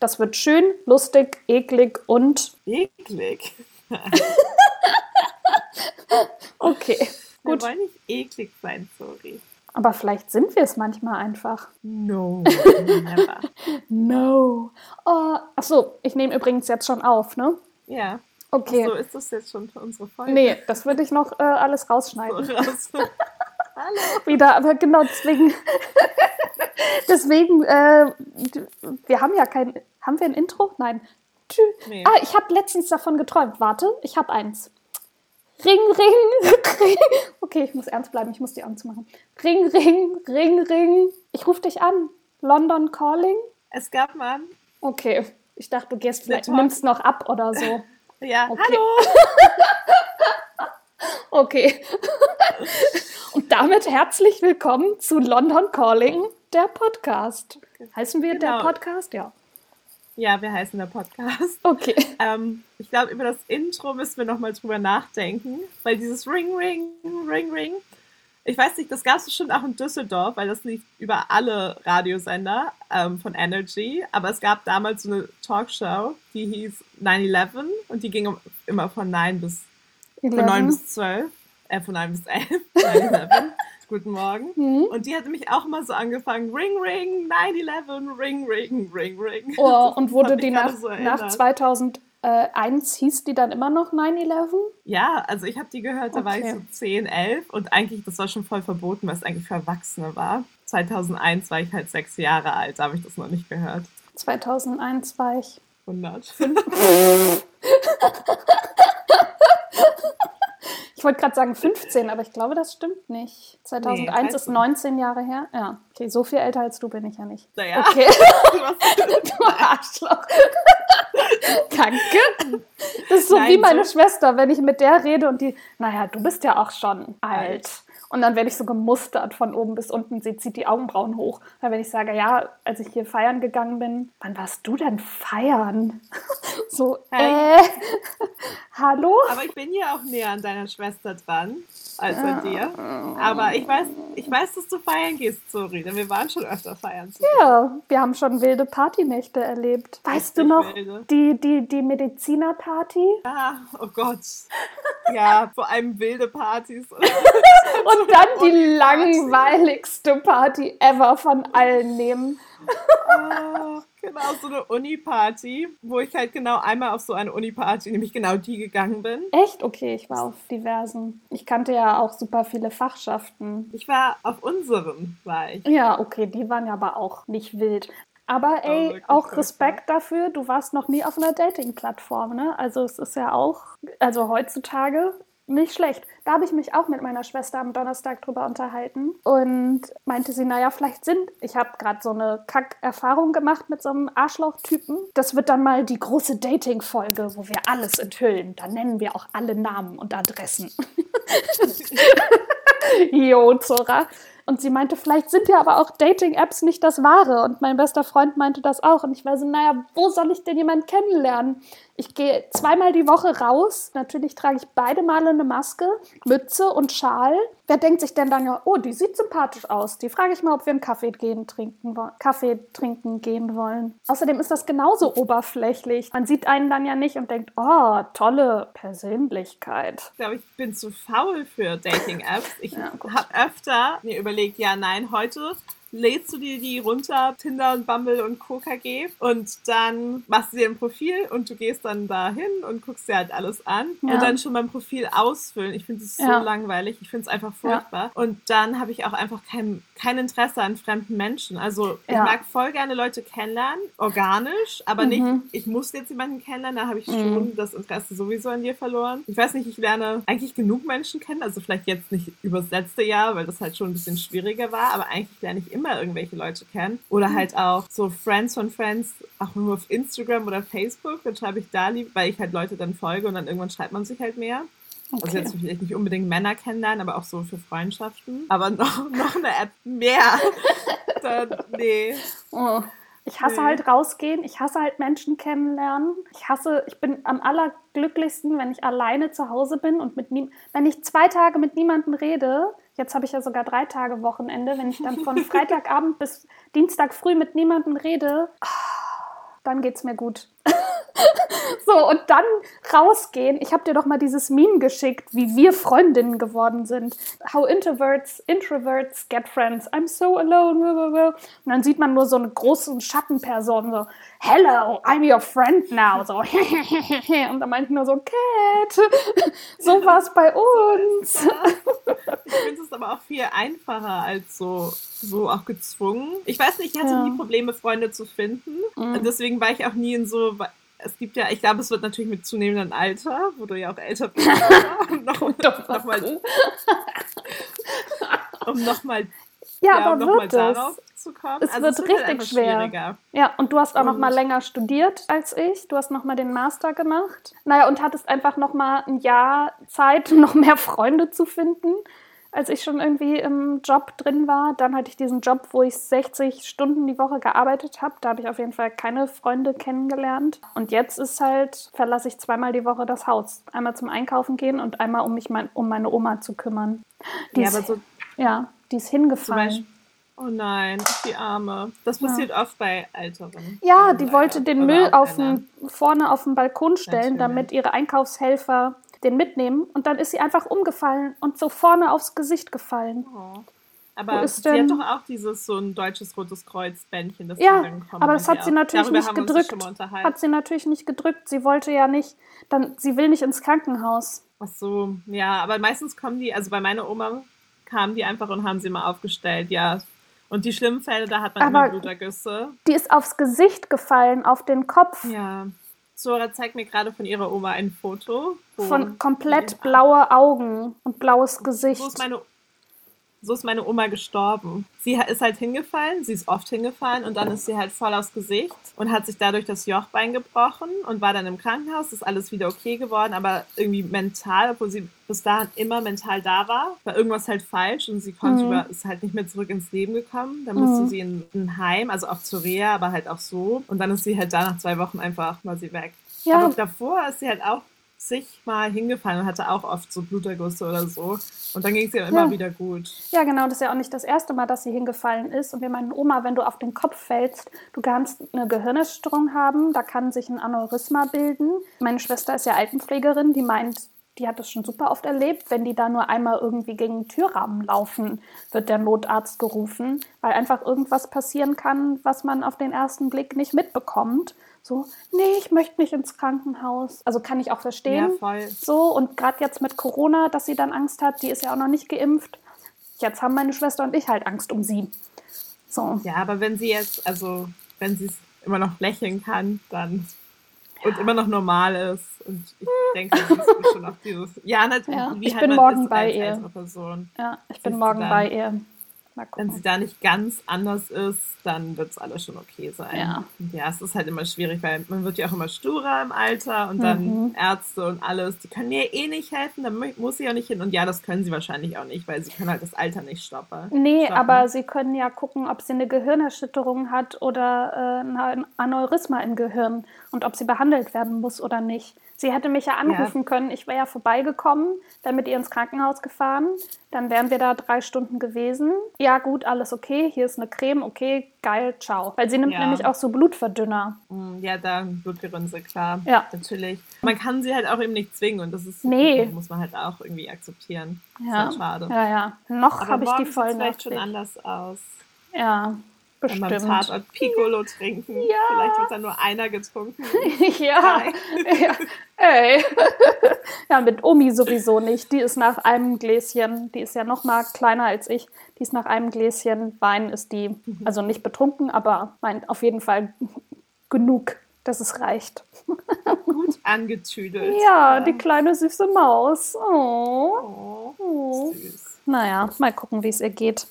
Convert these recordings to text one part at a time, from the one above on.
Das wird schön, lustig, eklig und. Eklig. okay. Gut. Wir wollen nicht eklig sein, sorry. Aber vielleicht sind wir es manchmal einfach. No, never. no. Oh, achso, ich nehme übrigens jetzt schon auf, ne? Ja. Okay. So ist das jetzt schon für unsere Folge. Nee, das würde ich noch äh, alles rausschneiden. So raus. Hallo. Wieder, aber genau deswegen. Deswegen, äh, wir haben ja kein. Haben wir ein Intro? Nein. Nee. Ah, ich habe letztens davon geträumt. Warte, ich habe eins. Ring, ring, ring. Okay, ich muss ernst bleiben, ich muss die anzumachen. Ring, ring, ring, ring. Ich rufe dich an. London Calling. Es gab mal. Okay, ich dachte, du gehst vielleicht, nimmst noch ab oder so. Ja, okay. hallo. okay. Und damit herzlich willkommen zu London Calling, der Podcast. Heißen wir genau. der Podcast? Ja. Ja, wir heißen der Podcast. Okay. Ähm, ich glaube, über das Intro müssen wir nochmal drüber nachdenken, weil dieses Ring, Ring, Ring, Ring, ich weiß nicht, das gab es bestimmt auch in Düsseldorf, weil das lief über alle Radiosender ähm, von Energy. Aber es gab damals so eine Talkshow, die hieß 9-11 und die ging immer von 9 bis, von 9 bis 12, äh, von 9 bis 11, 9-11. Guten Morgen. Mhm. Und die hat mich auch immer so angefangen, Ring, Ring, 9-11, Ring, Ring, Ring, Ring. Oh, und wurde die nach, so nach 2001, hieß die dann immer noch 9-11? Ja, also ich habe die gehört, da okay. war ich so 10, 11 und eigentlich, das war schon voll verboten, weil es eigentlich für Erwachsene war. 2001 war ich halt sechs Jahre alt, da habe ich das noch nicht gehört. 2001 war ich 100. Ich wollte gerade sagen 15, aber ich glaube, das stimmt nicht. 2001 nee, ist 19 Jahre her. Ja, okay, so viel älter als du bin ich ja nicht. Naja. Okay. du Arschloch. Danke. Das ist so Nein, wie meine so Schwester, wenn ich mit der rede und die, naja, du bist ja auch schon alt. Und dann werde ich so gemustert von oben bis unten. Sie zieht die Augenbrauen hoch. Weil wenn ich sage, ja, als ich hier feiern gegangen bin, wann warst du denn feiern? so, hey. äh, hallo? Aber ich bin ja auch näher an deiner Schwester dran als an dir. Aber ich weiß, ich weiß, dass du feiern gehst, sorry, denn wir waren schon öfter feiern. Ja, wir haben schon wilde Partynächte erlebt. Weißt du noch, wilde. die, die, die Medizinerparty? Ah, oh Gott. Ja, vor allem wilde Partys. Und dann die langweiligste Party ever von allen nehmen. Oh, genau, so eine Uni-Party, wo ich halt genau einmal auf so eine Uni-Party, nämlich genau die gegangen bin. Echt? Okay, ich war auf diversen. Ich kannte ja auch super viele Fachschaften. Ich war auf unseren, war ich. Ja, okay, die waren ja aber auch nicht wild. Aber ey, oh, auch Respekt dafür, du warst noch nie auf einer Dating-Plattform, ne? Also es ist ja auch, also heutzutage nicht schlecht. Da habe ich mich auch mit meiner Schwester am Donnerstag drüber unterhalten und meinte sie, naja, vielleicht sind, ich habe gerade so eine Kack-Erfahrung gemacht mit so einem Arschloch-Typen. Das wird dann mal die große Dating-Folge, wo wir alles enthüllen. Da nennen wir auch alle Namen und Adressen. jo, Zora. Und sie meinte, vielleicht sind ja aber auch Dating-Apps nicht das Wahre. Und mein bester Freund meinte das auch. Und ich war so, naja, wo soll ich denn jemanden kennenlernen? Ich gehe zweimal die Woche raus. Natürlich trage ich beide Male eine Maske, Mütze und Schal. Wer denkt sich denn dann ja, oh, die sieht sympathisch aus. Die frage ich mal, ob wir einen Kaffee gehen trinken Kaffee trinken gehen wollen. Außerdem ist das genauso oberflächlich. Man sieht einen dann ja nicht und denkt, oh, tolle Persönlichkeit. Ich glaube, ich bin zu faul für Dating-Apps. Ich ja, habe öfter mir überlegt, ja, nein, heute lädst du dir die runter, Tinder und Bumble und KKG und dann machst du dir ein Profil und du gehst dann dahin und guckst dir halt alles an ja. und dann schon beim Profil ausfüllen. Ich finde es so ja. langweilig, ich finde es einfach furchtbar. Ja. Und dann habe ich auch einfach kein, kein Interesse an fremden Menschen. Also ich mag voll gerne Leute kennenlernen, organisch, aber mhm. nicht, ich muss jetzt jemanden kennenlernen, da habe ich schon mhm. das Interesse sowieso an dir verloren. Ich weiß nicht, ich lerne eigentlich genug Menschen kennen, also vielleicht jetzt nicht übers letzte Jahr, weil das halt schon ein bisschen schwieriger war, aber eigentlich lerne ich immer immer irgendwelche Leute kennen. Oder halt auch so Friends von Friends, auch nur auf Instagram oder Facebook. Dann schreibe ich da lieb, weil ich halt Leute dann folge und dann irgendwann schreibt man sich halt mehr. Also okay. Also jetzt vielleicht nicht unbedingt Männer kennenlernen, aber auch so für Freundschaften. Aber noch, noch eine App mehr. dann, nee. Oh. Ich hasse nee. halt rausgehen, ich hasse halt Menschen kennenlernen. Ich hasse, ich bin am allerglücklichsten, wenn ich alleine zu Hause bin und mit nie, wenn ich zwei Tage mit niemandem rede, Jetzt habe ich ja sogar drei Tage Wochenende. Wenn ich dann von Freitagabend bis Dienstag früh mit niemandem rede, dann geht's mir gut. so, und dann rausgehen. Ich habe dir doch mal dieses Meme geschickt, wie wir Freundinnen geworden sind. How introverts, introverts get friends. I'm so alone. Und dann sieht man nur so eine große Schattenperson, so, hello, I'm your friend now. So, und dann meinte ich nur so, Cat, so war es bei uns. ich finde es aber auch viel einfacher als so, so auch gezwungen. Ich weiß nicht, ich hatte ja. nie Probleme, Freunde zu finden. Mhm. Deswegen war ich auch nie in so es gibt ja, ich glaube, es wird natürlich mit zunehmendem Alter, wo du ja auch älter bist, um noch, noch mal, um nochmal ja, ja, aber um wird darauf zu kommen. Es also wird, es wird halt richtig halt schwer. Ja, und du hast auch und noch mal länger studiert als ich. Du hast noch mal den Master gemacht. Naja, und hattest einfach noch mal ein Jahr Zeit, noch mehr Freunde zu finden als ich schon irgendwie im Job drin war. Dann hatte ich diesen Job, wo ich 60 Stunden die Woche gearbeitet habe. Da habe ich auf jeden Fall keine Freunde kennengelernt. Und jetzt ist halt, verlasse ich zweimal die Woche das Haus. Einmal zum Einkaufen gehen und einmal, um mich mein, um meine Oma zu kümmern. Die ja, ist, aber so. Ja, die ist hingefallen. Oh nein, die Arme. Das passiert ja. oft bei Älteren. Ja, die wollte den Müll auf den, vorne auf den Balkon stellen, Natürlich. damit ihre Einkaufshelfer den mitnehmen und dann ist sie einfach umgefallen und so vorne aufs Gesicht gefallen. Oh. Aber sie denn? hat doch auch dieses so ein deutsches Rotes Kreuz Bändchen, das ja, aber das hat sie natürlich Darüber nicht gedrückt. Hat sie natürlich nicht gedrückt. Sie wollte ja nicht, dann sie will nicht ins Krankenhaus. Ach so, ja, aber meistens kommen die, also bei meiner Oma kamen die einfach und haben sie mal aufgestellt, ja. Und die schlimmen Fälle, da hat man aber immer Blutergüsse. Die ist aufs Gesicht gefallen, auf den Kopf. Ja. Sora zeigt mir gerade von ihrer Oma ein Foto. Von komplett blaue Augen und blaues Gesicht. So ist meine so ist meine Oma gestorben. Sie ist halt hingefallen, sie ist oft hingefallen und dann ist sie halt voll aufs Gesicht und hat sich dadurch das Jochbein gebrochen und war dann im Krankenhaus, ist alles wieder okay geworden, aber irgendwie mental, obwohl sie bis dahin immer mental da war, war irgendwas halt falsch und sie konnte mhm. über, ist halt nicht mehr zurück ins Leben gekommen. Dann musste mhm. sie in ein Heim, also auch zur Reha, aber halt auch so. Und dann ist sie halt da nach zwei Wochen einfach mal sie weg. Ja. Aber davor ist sie halt auch zigmal hingefallen und hatte auch oft so Blutergüsse oder so. Und dann ging es ihr ja. immer wieder gut. Ja, genau. Das ist ja auch nicht das erste Mal, dass sie hingefallen ist. Und wir meinen, Oma, wenn du auf den Kopf fällst, du kannst eine Gehirnerschütterung haben, da kann sich ein Aneurysma bilden. Meine Schwester ist ja Altenpflegerin, die meint, die hat das schon super oft erlebt, wenn die da nur einmal irgendwie gegen den Türrahmen laufen, wird der Notarzt gerufen, weil einfach irgendwas passieren kann, was man auf den ersten Blick nicht mitbekommt so, nee, ich möchte nicht ins Krankenhaus. Also kann ich auch verstehen. Ja, voll. So, und gerade jetzt mit Corona, dass sie dann Angst hat, die ist ja auch noch nicht geimpft. Jetzt haben meine Schwester und ich halt Angst um sie. So. Ja, aber wenn sie jetzt, also wenn sie es immer noch lächeln kann, dann ja. und immer noch normal ist. Und ich hm. denke, sie ist schon auf dieses. Ja, natürlich. Ja, ich bin morgen bei ihr. Ja, ich bin morgen bei ihr. Wenn sie da nicht ganz anders ist, dann wird es alles schon okay sein. Ja. ja, es ist halt immer schwierig, weil man wird ja auch immer sturer im Alter und dann mhm. Ärzte und alles, die können mir eh nicht helfen, da muss sie auch nicht hin. Und ja, das können sie wahrscheinlich auch nicht, weil sie können halt das Alter nicht stoppen. Nee, stoppen. aber sie können ja gucken, ob sie eine Gehirnerschütterung hat oder äh, ein Aneurysma im Gehirn und ob sie behandelt werden muss oder nicht. Sie hätte mich ja anrufen ja. können. Ich wäre ja vorbeigekommen, dann mit ihr ins Krankenhaus gefahren. Dann wären wir da drei Stunden gewesen. Ja, gut, alles okay. Hier ist eine Creme. Okay, geil, ciao. Weil sie nimmt ja. nämlich auch so Blutverdünner. Mm, ja, da Blutgerinnsel, klar. Ja. Natürlich. Man kann sie halt auch eben nicht zwingen und das ist, nee. muss man halt auch irgendwie akzeptieren. Ja. Das ist halt schade. Ja, ja. Noch habe ich die voll vielleicht schon anders aus. Ja, Bestimmt. Man Tatort Piccolo trinken. Ja. Vielleicht wird dann nur einer getrunken. ja. ja. Ey. ja, mit Omi sowieso nicht. Die ist nach einem Gläschen, die ist ja noch mal kleiner als ich, die ist nach einem Gläschen Wein ist die, mhm. also nicht betrunken, aber meint auf jeden Fall genug, dass es reicht. Gut angetüdelt. Ja, ja, die kleine süße Maus. Oh. oh, oh. Süß. Naja, mal gucken, wie es ihr geht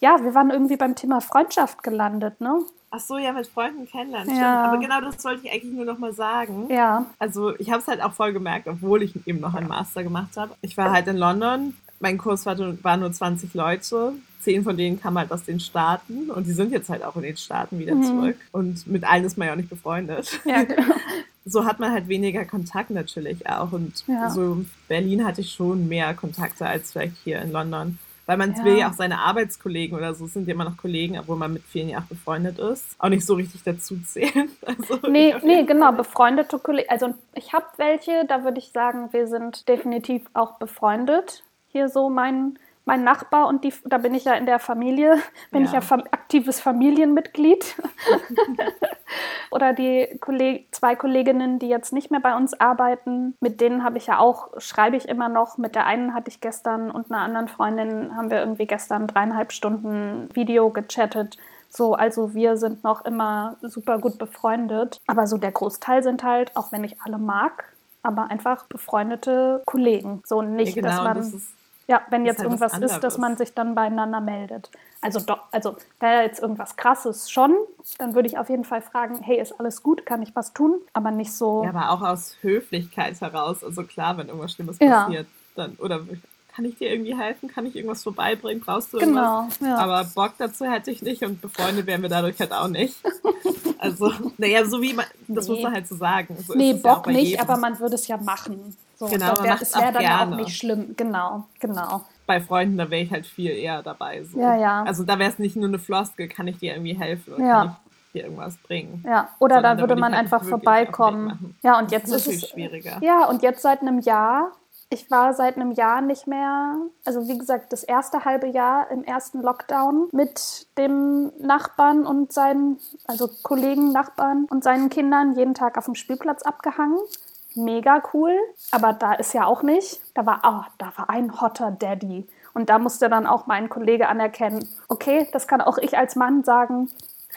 ja, wir waren irgendwie beim Thema Freundschaft gelandet, ne? Ach so, ja, mit Freunden kennenlernen. Ja. Aber genau das wollte ich eigentlich nur noch mal sagen. Ja. Also ich habe es halt auch voll gemerkt, obwohl ich eben noch einen Master gemacht habe. Ich war halt in London. Mein Kurs war, war nur 20 Leute. Zehn von denen kamen halt aus den Staaten und die sind jetzt halt auch in den Staaten wieder mhm. zurück. Und mit allen ist man ja auch nicht befreundet. Ja, genau. so hat man halt weniger Kontakt natürlich auch. Und ja. so in Berlin hatte ich schon mehr Kontakte als vielleicht hier in London. Weil man ja. will ja auch seine Arbeitskollegen oder so sind ja immer noch Kollegen, obwohl man mit vielen ja auch befreundet ist, auch nicht so richtig dazu zählen. Also nee, nee, genau, befreundete Kollegen. Also ich habe welche, da würde ich sagen, wir sind definitiv auch befreundet. Hier so mein mein Nachbar und die, da bin ich ja in der Familie, bin ja. ich ja fam aktives Familienmitglied. Oder die Kolleg zwei Kolleginnen, die jetzt nicht mehr bei uns arbeiten, mit denen habe ich ja auch, schreibe ich immer noch. Mit der einen hatte ich gestern und einer anderen Freundin haben wir irgendwie gestern dreieinhalb Stunden Video gechattet. So, also wir sind noch immer super gut befreundet. Aber so der Großteil sind halt, auch wenn ich alle mag, aber einfach befreundete Kollegen. So nicht, ja, genau, dass man. Das ja, wenn jetzt halt irgendwas ist, dass man sich dann beieinander meldet. Also doch, also wäre jetzt irgendwas krasses schon, dann würde ich auf jeden Fall fragen, hey, ist alles gut, kann ich was tun? Aber nicht so. Ja, aber auch aus Höflichkeit heraus. Also klar, wenn irgendwas Schlimmes ja. passiert, dann oder kann ich dir irgendwie helfen? Kann ich irgendwas vorbeibringen? Brauchst du irgendwas? Genau, ja. Aber Bock dazu hätte ich nicht und befreundet wären wir dadurch halt auch nicht. Also, naja, so wie man, das nee. muss man halt so sagen. So nee, Bock ja nicht, jedem. aber man würde es ja machen. So, genau, wär, es wäre dann gerne. auch nicht schlimm. Genau, genau. Bei Freunden, da wäre ich halt viel eher dabei. So. Ja, ja. Also da wäre es nicht nur eine Floskel, kann ich dir irgendwie helfen oder ja. kann ich dir irgendwas bringen. Ja, oder Sondern da würde man halt einfach vorbeikommen. Ja, und jetzt ist, ist es schwieriger. Ja, und jetzt seit einem Jahr ich war seit einem Jahr nicht mehr, also wie gesagt, das erste halbe Jahr im ersten Lockdown mit dem Nachbarn und seinen, also Kollegen, Nachbarn und seinen Kindern jeden Tag auf dem Spielplatz abgehangen mega cool, aber da ist ja auch nicht. Da war, oh, da war ein hotter Daddy. Und da musste dann auch mein Kollege anerkennen, okay, das kann auch ich als Mann sagen,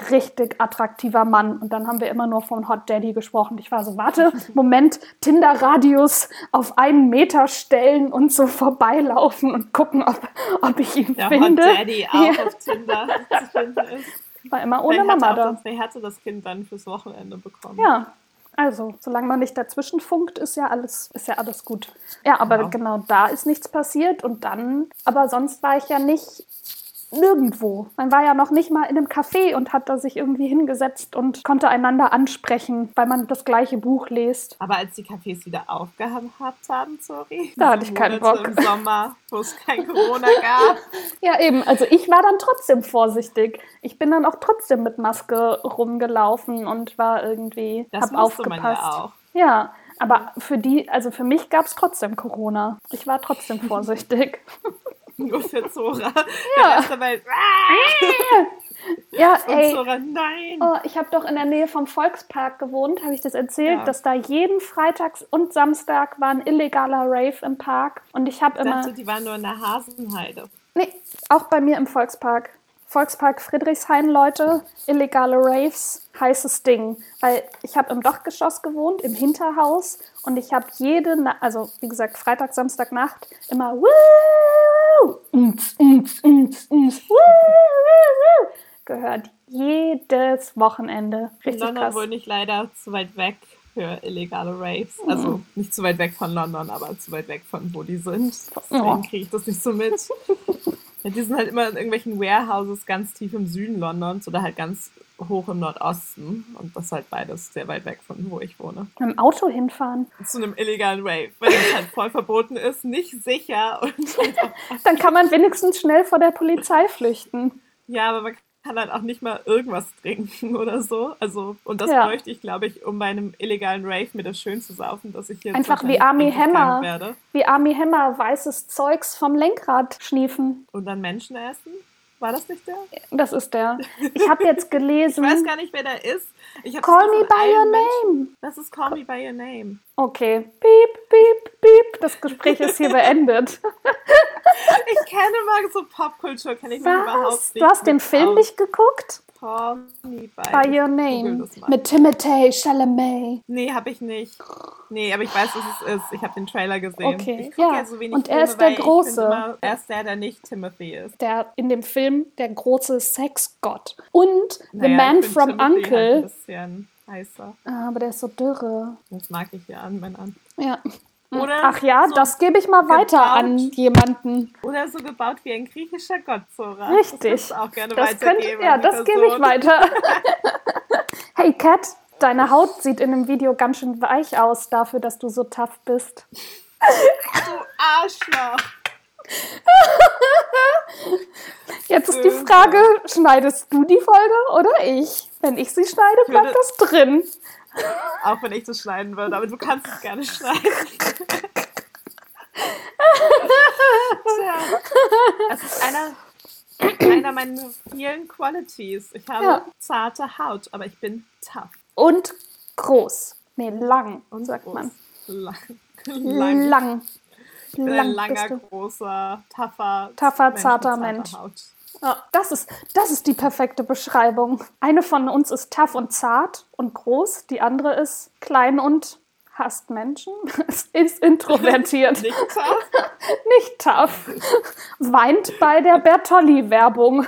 richtig attraktiver Mann. Und dann haben wir immer nur von Hot Daddy gesprochen. Ich war so, warte, Moment, Tinder-Radius auf einen Meter stellen und so vorbeilaufen und gucken, ob, ob ich ihn Der finde. Hot Daddy auch ja. auf Tinder zu finden ist. War immer ohne Mama da. Wer hatte das Kind dann fürs Wochenende bekommen? Ja, also, solange man nicht dazwischen funkt, ist ja alles, ist ja alles gut. Ja, aber ja. genau da ist nichts passiert und dann, aber sonst war ich ja nicht nirgendwo. Man war ja noch nicht mal in einem Café und hat da sich irgendwie hingesetzt und konnte einander ansprechen, weil man das gleiche Buch liest. Aber als die Cafés wieder aufgehabt haben, sorry. Da hatte ich keinen Bock. Im Sommer, wo es kein Corona gab. ja, eben. Also ich war dann trotzdem vorsichtig. Ich bin dann auch trotzdem mit Maske rumgelaufen und war irgendwie, das hab aufgepasst. Man ja, auch. ja, aber für die, also für mich gab es trotzdem Corona. Ich war trotzdem vorsichtig. Nur für Zora. Ja. Der Welt. ja, Und ey. Zora, nein. Oh, ich habe doch in der Nähe vom Volkspark gewohnt, habe ich das erzählt, ja. dass da jeden Freitag und Samstag war ein illegaler Rave im Park. Und ich habe immer. Dachte, die waren nur in der Hasenheide. Nee, auch bei mir im Volkspark. Volkspark Friedrichshain, Leute, illegale Raves, heißes Ding. Weil ich habe im Dachgeschoss gewohnt, im Hinterhaus und ich habe jede, Na also wie gesagt, Freitag, Samstag Nacht immer gehört. Jedes Wochenende. Richtig London krass. wohne ich leider zu weit weg für illegale Raves. Also mhm. nicht zu weit weg von London, aber zu weit weg von wo die sind. Deswegen oh. kriege ich das nicht so mit. Ja, die sind halt immer in irgendwelchen Warehouses ganz tief im Süden Londons oder halt ganz hoch im Nordosten. Und das ist halt beides sehr weit weg von wo ich wohne. Mit dem Auto hinfahren. Zu einem illegalen Rave, weil das halt voll verboten ist, nicht sicher. Und Dann kann man wenigstens schnell vor der Polizei flüchten. Ja, aber man kann halt auch nicht mal irgendwas trinken oder so. Also, und das ja. bräuchte ich, glaube ich, um bei einem illegalen Rave mir das schön zu saufen, dass ich hier einfach wie Army Hammer, werde. wie Army Hammer weißes Zeugs vom Lenkrad schniefen. Und dann Menschen essen? War das nicht der? Das ist der. Ich habe jetzt gelesen. ich weiß gar nicht, wer der ist. Call me by your name. Das ist Call me by your name. Okay. Piep, piep, piep. Das Gespräch ist hier beendet. ich kenne mal so Popkultur, kenne ich Was? überhaupt nicht. Du hast den Film aus. nicht geguckt? Call me by, by your name. Mit Timothée Chalamet. Nee, habe ich nicht. Nee, aber ich weiß, was es ist. Ich habe den Trailer gesehen. Okay, ja. ja so Und er Filme, ist der Große. Immer, er ist der, der nicht Timothy ist. Der in dem Film der große Sexgott. Und naja, The Man from Timothy Uncle. Heißer. Ah, aber der ist so dürre. Das mag ich ja an, mein An. Ja. Oder Ach ja, so das gebe ich mal weiter gebaut, an jemanden. Oder so gebaut wie ein griechischer Gott, Zora. Richtig. Das auch gerne das weitergeben. Könnte, ja, das gebe ich weiter. hey Kat, deine Haut sieht in dem Video ganz schön weich aus dafür, dass du so tough bist. du Arschloch. Jetzt ist die Frage, schneidest du die Folge oder ich? Wenn ich sie schneide, bleibt das drin. Auch wenn ich das schneiden würde, aber du kannst es gerne schneiden. Tja. Es ist einer, einer meiner vielen Qualities. Ich habe ja. zarte Haut, aber ich bin tough. Und groß. Nee, lang, Und sagt groß. man. Lang. Lang. lang. Lang ein langer, großer, tougher, tougher zarter Mensch. Ja, das, ist, das ist die perfekte Beschreibung. Eine von uns ist tough und zart und groß, die andere ist klein und hasst Menschen, ist introvertiert. Nicht tough? Nicht tough. Weint bei der Bertolli-Werbung.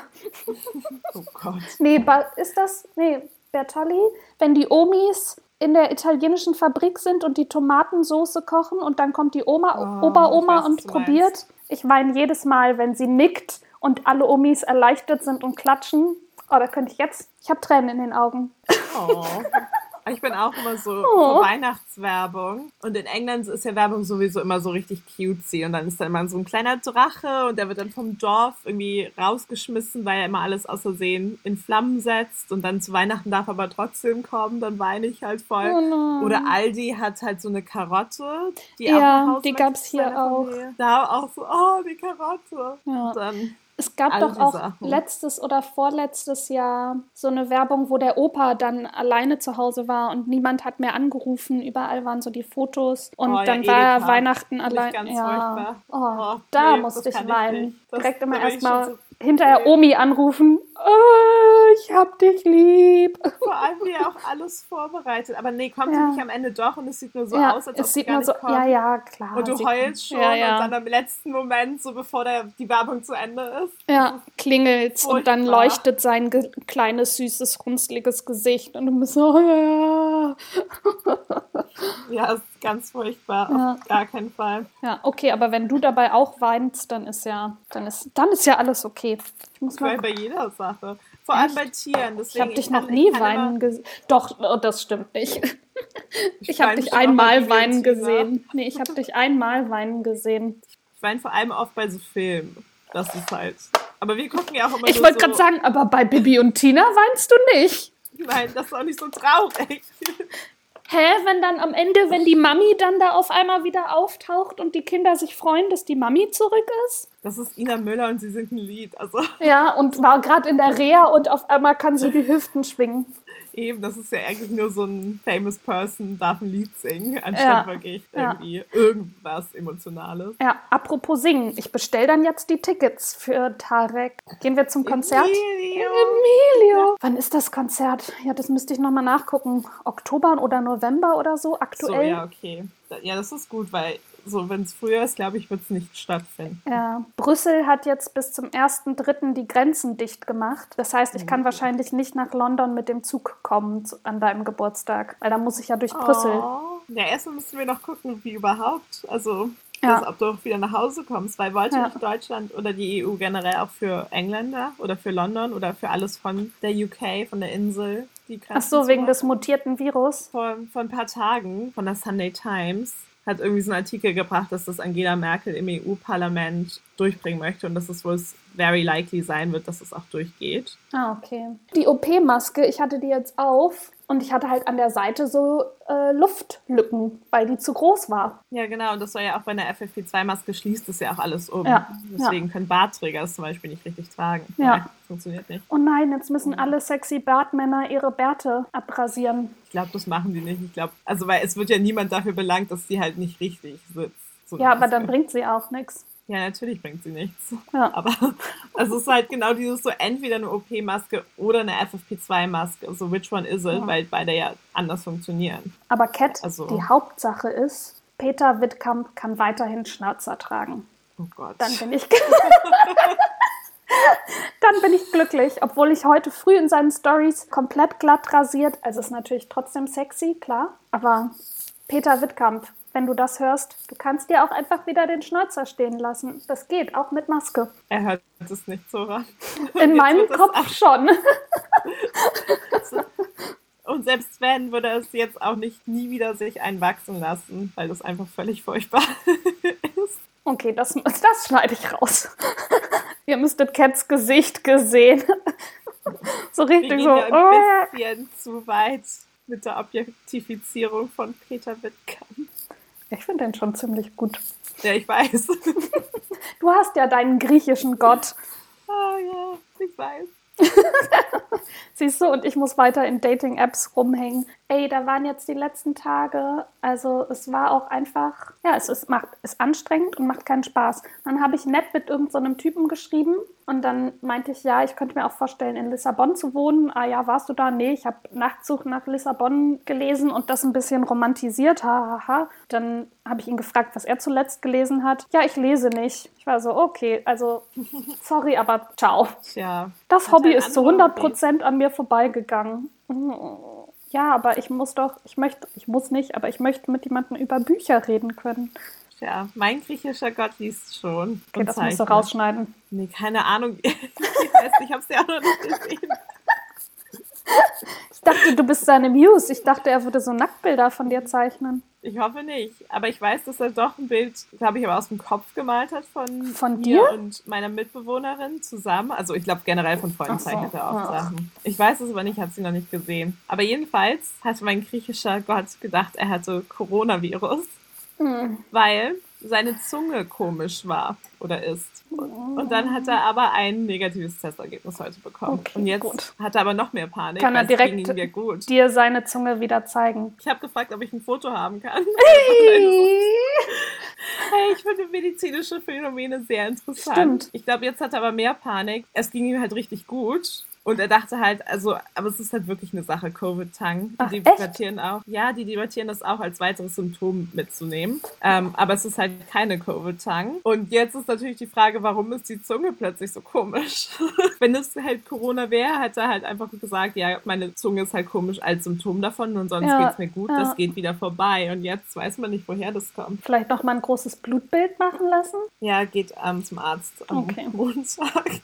Oh Gott. Nee, ist das. Nee, Bertolli? Wenn die Omis in der italienischen Fabrik sind und die Tomatensoße kochen und dann kommt die Oma, oh, Oberoma weiß, und probiert. Meinst. Ich weine jedes Mal, wenn sie nickt und alle Omis erleichtert sind und klatschen. Oh, da könnte ich jetzt. Ich habe Tränen in den Augen. Oh. Ich bin auch immer so oh. Weihnachtswerbung. Und in England ist ja Werbung sowieso immer so richtig cutesy. Und dann ist da immer so ein kleiner Drache und der wird dann vom Dorf irgendwie rausgeschmissen, weil er immer alles aus Versehen in Flammen setzt. Und dann zu Weihnachten darf aber trotzdem kommen. Dann weine ich halt voll. Oh Oder Aldi hat halt so eine Karotte. Die ja, die gab es hier auch. Da auch so, oh, die Karotte. Ja. dann es gab doch auch Sachen. letztes oder vorletztes Jahr so eine Werbung, wo der Opa dann alleine zu Hause war und niemand hat mehr angerufen. Überall waren so die Fotos und oh, dann ja, war er Weihnachten allein. Ja, oh, oh, da nee, musste ich weinen. Direkt immer erstmal hinterher Omi anrufen. Oh, ich hab dich lieb. Vor allem, er auch alles vorbereitet. Aber nee, kommt ja. nicht am Ende doch und es sieht nur so ja, aus, als ob es sieht nur so, kommt. Ja, ja, klar. Und du heulst schon ja, ja. und dann am letzten Moment, so bevor der, die Werbung zu Ende ist. Ja, klingelt und dann leuchtet sein kleines, süßes, runzliges Gesicht und du bist so, oh, ja. ja, ist ganz furchtbar. Ja. Auf gar keinen Fall. Ja, okay, aber wenn du dabei auch weinst, dann ist ja, dann ist, dann ist ja alles okay. Ich muss mal. Bei jeder Sache. Vor allem bei Tieren. Deswegen, ich habe dich noch nie weinen gesehen. Doch, oh, das stimmt nicht. Ich, ich habe dich einmal weinen gesehen. Nee, ich habe dich einmal weinen gesehen. Ich weine vor allem oft bei so Filmen. Das ist halt. Aber wir gucken ja auch immer Ich wollte so gerade sagen, aber bei Bibi und Tina weinst du nicht. Nein, das ist auch nicht so traurig. Hä, wenn dann am Ende, wenn die Mami dann da auf einmal wieder auftaucht und die Kinder sich freuen, dass die Mami zurück ist? Das ist Ina Müller und sie singt ein Lied. Also. Ja, und war gerade in der Reha und auf einmal kann sie die Hüften schwingen. Eben, das ist ja eigentlich nur so ein famous person darf ein Lied singen, anstatt ja. wirklich irgendwie ja. irgendwas Emotionales. Ja, apropos singen, ich bestelle dann jetzt die Tickets für Tarek. Gehen wir zum Konzert? Emilio. Emilio. Wann ist das Konzert? Ja, das müsste ich nochmal nachgucken. Oktober oder November oder so aktuell? So, ja, okay. Ja, das ist gut, weil so, wenn es früher ist, glaube ich, wird es nicht stattfinden. Ja. Brüssel hat jetzt bis zum 1.3. die Grenzen dicht gemacht. Das heißt, ich kann mhm. wahrscheinlich nicht nach London mit dem Zug kommen an deinem Geburtstag, weil da muss ich ja durch oh. Brüssel. Ja, erstmal müssen wir noch gucken, wie überhaupt, also ja. dass, ob du auch wieder nach Hause kommst, weil wollte ja. nicht Deutschland oder die EU generell auch für Engländer oder für London oder für alles von der UK, von der Insel. Die Ach so, wegen des mutierten Virus? Vor, vor ein paar Tagen von der Sunday Times hat irgendwie so einen Artikel gebracht, dass das Angela Merkel im EU-Parlament durchbringen möchte und dass es wohl very likely sein wird, dass es auch durchgeht. Ah, okay. Die OP-Maske, ich hatte die jetzt auf und ich hatte halt an der Seite so äh, Luftlücken, weil die zu groß war. Ja, genau. Und das soll ja auch bei einer FFP2-Maske schließt das ja auch alles um. Ja, Deswegen ja. können Bartträger es zum Beispiel nicht richtig tragen. Ja. ja. Funktioniert nicht. Oh nein, jetzt müssen alle sexy Bartmänner ihre Bärte abrasieren. Ich glaube, das machen die nicht. Ich glaube, also weil es wird ja niemand dafür belangt, dass sie halt nicht richtig sitzt. So ja, aber dann bringt sie auch nichts. Ja, natürlich bringt sie nichts. Ja. Aber also es ist halt genau dieses so entweder eine OP-Maske oder eine FFP2-Maske. So which one is it? Ja. Weil beide ja anders funktionieren. Aber Cat, also, die Hauptsache ist, Peter Wittkamp kann weiterhin Schnauzer tragen. Oh Gott. Dann bin ich Dann bin ich glücklich, obwohl ich heute früh in seinen Stories komplett glatt rasiert, also ist natürlich trotzdem sexy, klar, aber Peter Wittkamp, wenn du das hörst, du kannst dir auch einfach wieder den Schnäuzer stehen lassen. Das geht, auch mit Maske. Er hört es nicht so ran. In meinem Kopf schon. Und selbst wenn, würde er es jetzt auch nicht nie wieder sich einwachsen lassen, weil das einfach völlig furchtbar ist. Okay, das, das schneide ich raus. Ihr müsstet Cats Gesicht gesehen. so richtig Wir so. ein bisschen zu weit mit der Objektifizierung von Peter Wittkamp. Ich finde den schon ziemlich gut. Ja, ich weiß. Du hast ja deinen griechischen Gott. Ah ja, ich weiß. Siehst du, und ich muss weiter in Dating-Apps rumhängen. Ey, da waren jetzt die letzten Tage, also es war auch einfach, ja, es ist, macht, ist anstrengend und macht keinen Spaß. Dann habe ich nett mit irgendeinem so Typen geschrieben und dann meinte ich, ja, ich könnte mir auch vorstellen, in Lissabon zu wohnen. Ah ja, warst du da? Nee, ich habe Nachtzug nach Lissabon gelesen und das ein bisschen romantisiert, hahaha. Ha, ha. Dann habe ich ihn gefragt, was er zuletzt gelesen hat. Ja, ich lese nicht. Ich war so, okay, also sorry, aber ciao. Tja. Das Hobby ist zu 100 Prozent an mir vorbeigegangen. Ja, aber ich muss doch, ich möchte, ich muss nicht, aber ich möchte mit jemandem über Bücher reden können. Ja, mein griechischer Gott liest schon. Okay, das musst du rausschneiden. Nee, keine Ahnung. ich ich habe es ja auch noch nicht gesehen. Ich dachte, du bist seine Muse. Ich dachte, er würde so Nacktbilder von dir zeichnen. Ich hoffe nicht. Aber ich weiß, dass er doch ein Bild, glaube ich, aber aus dem Kopf gemalt hat von, von dir und meiner Mitbewohnerin zusammen. Also ich glaube generell von Freunden so. zeichnet er auch Ach. Sachen. Ich weiß es aber nicht, hat sie noch nicht gesehen. Aber jedenfalls hat mein griechischer Gott gedacht, er hatte Coronavirus, Hm. weil seine Zunge komisch war oder ist. Und, und dann hat er aber ein negatives Testergebnis heute bekommen. Okay, und jetzt gut. hat er aber noch mehr Panik. Kann er direkt dir seine Zunge wieder zeigen. Ich habe gefragt, ob ich ein Foto haben kann. Hey, ich finde medizinische Phänomene sehr interessant. Stimmt. Ich glaube, jetzt hat er aber mehr Panik. Es ging ihm halt richtig gut. Und er dachte halt, also, aber es ist halt wirklich eine Sache, Covid-Tang. Die echt? debattieren auch, ja, die debattieren das auch als weiteres Symptom mitzunehmen. Ähm, aber es ist halt keine Covid-Tang. Und jetzt ist natürlich die Frage, warum ist die Zunge plötzlich so komisch? Wenn es halt Corona wäre, hätte er halt einfach gesagt, ja, meine Zunge ist halt komisch als Symptom davon und sonst Ja, geht's mir gut, ja. das geht wieder vorbei. Und jetzt weiß man nicht, woher das kommt. Vielleicht noch mal ein großes Blutbild machen lassen? Ja, geht ähm, zum Arzt am Okay. Montag.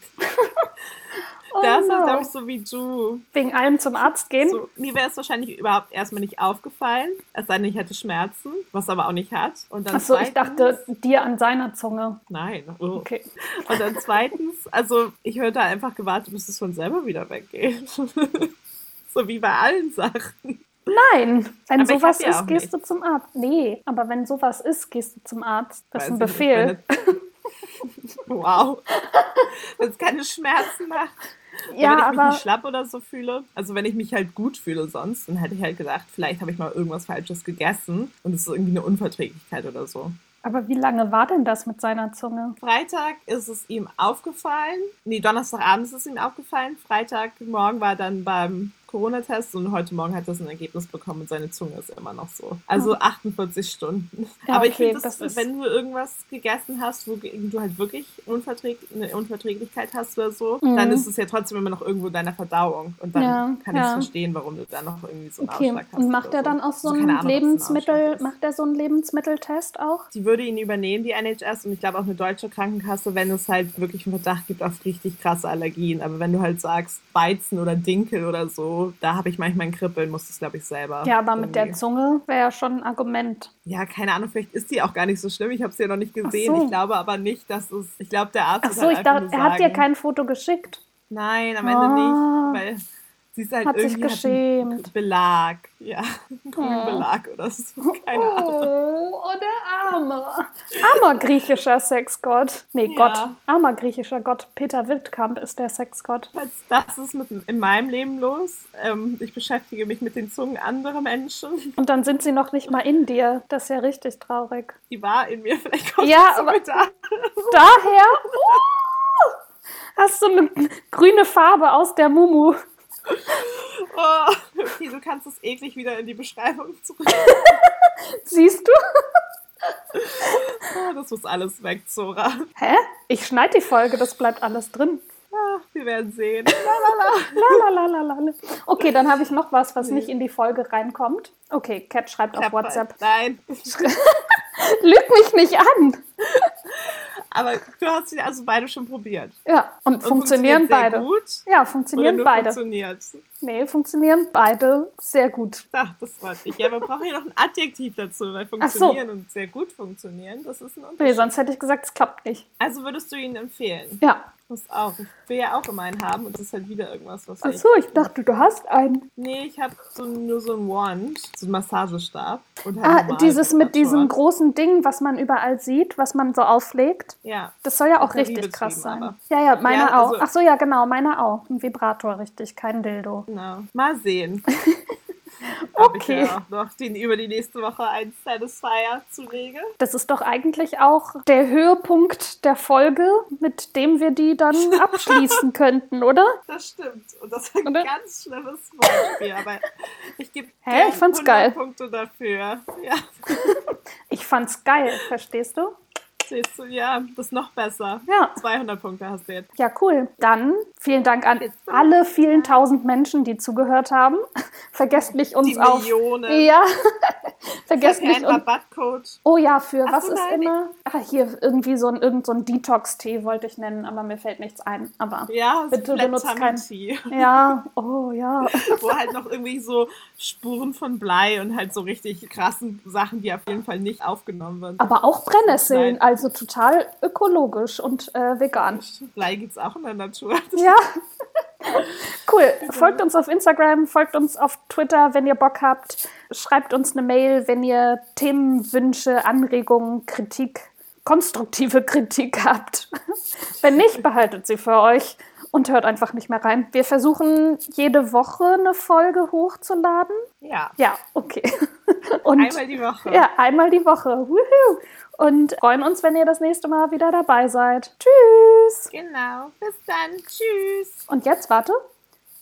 Oh Das ist, no. glaube ich, so wie du. Wegen allem zum Arzt gehen? So, mir wäre es wahrscheinlich überhaupt erstmal nicht aufgefallen, es sei denn, ich hätte Schmerzen, was er aber auch nicht hat. Und dann Achso, ich dachte, dir an seiner Zunge. Nein. Oh. Okay. Und dann zweitens, also ich hätte einfach gewartet, bis es von selber wieder weggeht. so wie bei allen Sachen. Nein, wenn Aber sowas ja ist, gehst du zum Arzt. Nee, aber wenn sowas ist, gehst du zum Arzt. Das ist ein Weiß Befehl. nicht, wow. Wenn es keine Schmerzen macht. Ja, wenn ich mich aber nicht schlapp oder so fühle, also wenn ich mich halt gut fühle sonst, dann hätte ich halt gedacht, vielleicht habe ich mal irgendwas Falsches gegessen und es ist irgendwie eine Unverträglichkeit oder so. Aber wie lange war denn das mit seiner Zunge? Freitag ist es ihm aufgefallen. Nee, Donnerstagabend ist es ihm aufgefallen. Freitagmorgen war er dann beim Corona-Test und heute Morgen hat er ein Ergebnis bekommen und seine Zunge ist immer noch so. Also 48 Stunden. Ja, Aber ich okay, finde, das, das wenn du irgendwas gegessen hast, wo du halt wirklich Unverträg eine Unverträglichkeit hast oder so, Mhm. dann ist es ja trotzdem immer noch irgendwo in deiner Verdauung. Und dann Ja, kann ich ja. verstehen, warum du da noch irgendwie so einen Okay, Ausschlag hast. und macht er dann auch so Also einen Ahnung, Lebensmittel, macht er so einen Lebensmitteltest auch? Die würde ihn übernehmen, die NHS, und ich glaube auch eine deutsche Krankenkasse, wenn es halt wirklich einen Verdacht gibt auf richtig krasse Allergien. Aber wenn du halt sagst, Weizen oder Dinkel oder so, da habe ich manchmal ein Kribbeln, muss das, glaube ich, selber. Ja, aber mit der irgendwie- Zunge wäre ja schon ein Argument. Ja, keine Ahnung, vielleicht ist die auch gar nicht so schlimm. Ich habe sie ja noch nicht gesehen. so. Ich glaube aber nicht, dass es. Ich glaube, der Arzt Ach so, halt ich dachte, er hat dir kein Foto geschickt. Nein, am Ende Ah. nicht, weil sie ist halt Hat sich irgendwie hat geschämt. Belag. Ja, einen grünen Oh. Belag oder so. Keine Ahnung. Oh, oh, der arme. Armer griechischer Sexgott. Nee, Ja. Gott. Armer griechischer Gott. Peter Wildkamp ist der Sexgott. Das ist mit, in meinem Leben los. Ähm, ich beschäftige mich mit den Zungen anderer Menschen. Und dann sind sie noch nicht mal in dir. Das ist ja richtig traurig. Die war in mir, vielleicht kommt Ja, die aber- da. Daher uh, hast du eine grüne Farbe aus der Mumu. Oh, okay, du kannst es eklig wieder in die Beschreibung zurück. Siehst du? Oh, das muss alles weg, Zora. Hä? Ich schneide die Folge, das bleibt alles drin. Ah, wir werden sehen. Lalalala. Okay, dann habe ich noch was, was nicht in die Folge reinkommt. Okay, Cat schreibt auf WhatsApp. Nein. Lüg mich nicht an. Aber du hast sie also beide schon probiert. Ja, und Und funktionieren beide. gut. Ja, funktionieren beide. funktioniert. Nee, funktionieren beide sehr gut. Ach, das freut mich. Ja, wir brauchen hier noch ein Adjektiv dazu, weil funktionieren so. und sehr gut funktionieren, das ist ein Unterschied. Nee, sonst hätte ich gesagt, es klappt nicht. Also würdest du ihn empfehlen? Ja. Muss auch. Ich will ja auch immer einen haben und das ist halt wieder irgendwas, was Ach so, ich dachte, du hast einen. Nee, ich habe so, nur so einen Wand, so einen Massagestab. Und halt ah, dieses mit diesem großen Ding, was man überall sieht, was man so auflegt. Ja. Das soll ja auch richtig krass sein. Aber. Ja, ja, meine ja, auch. Also, Ach so, ja, genau, meine auch. Ein Vibrator, richtig, kein Dildo. Genau. Mal sehen. okay. Ich ja auch noch den über die nächste Woche ein Satisfier zu legen. Das ist doch eigentlich auch der Höhepunkt der Folge, mit dem wir die dann abschließen könnten, oder? Das stimmt. Und das ist ein oder? ganz schlimmes Beispiel, aber ich gebe ich fand's geil. Punkte dafür. Ja. ich fand's geil, verstehst du? Siehst du, ja, das ist noch besser. Ja. 200 Punkte hast du jetzt. Ja, cool. Dann vielen Dank an alle vielen tausend Menschen, die zugehört haben. Vergesst nicht uns die auf. Millionen. Ja. Vergesst nicht. Rabattcode. Oh ja, für Ach was so, ist nein. immer? Ach, hier irgendwie so ein, irgend so ein Detox-Tee wollte ich nennen, aber mir fällt nichts ein. Aber ja, bitte benutzt kein. Tee. Ja, oh ja. Wo halt noch irgendwie so Spuren von Blei und halt so richtig krassen Sachen, die auf jeden Fall nicht aufgenommen werden. Aber auch Brennnesseln, also also total ökologisch und äh, vegan. Blei gibt es auch in der Natur. Ja. cool. Folgt uns auf Instagram, folgt uns auf Twitter, wenn ihr Bock habt. Schreibt uns eine Mail, wenn ihr Themenwünsche, Anregungen, Kritik, konstruktive Kritik habt. wenn nicht, behaltet sie für euch und hört einfach nicht mehr rein. Wir versuchen jede Woche eine Folge hochzuladen. Ja. Ja, okay. Und einmal die Woche. Ja, einmal die Woche. Woohoo. Und freuen uns, wenn ihr das nächste Mal wieder dabei seid. Tschüss. Genau. Bis dann. Tschüss. Und jetzt warte.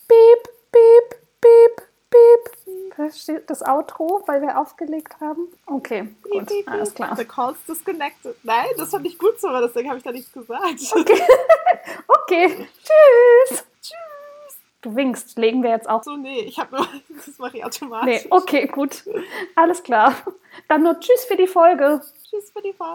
Piep, piep, piep, piep. Versteht das Outro, weil wir aufgelegt haben? Okay, gut, piep, alles klar. The call's disconnected. Nein, das fand ich gut so, deswegen habe ich da nichts gesagt. Okay, okay. tschüss. Tschüss. Du winkst, legen wir jetzt auch. So, nee, ich habe nur, das mache ich automatisch. Nee, okay, gut. Alles klar. Dann nur Tschüss für die Folge. Tschüss für die Folge.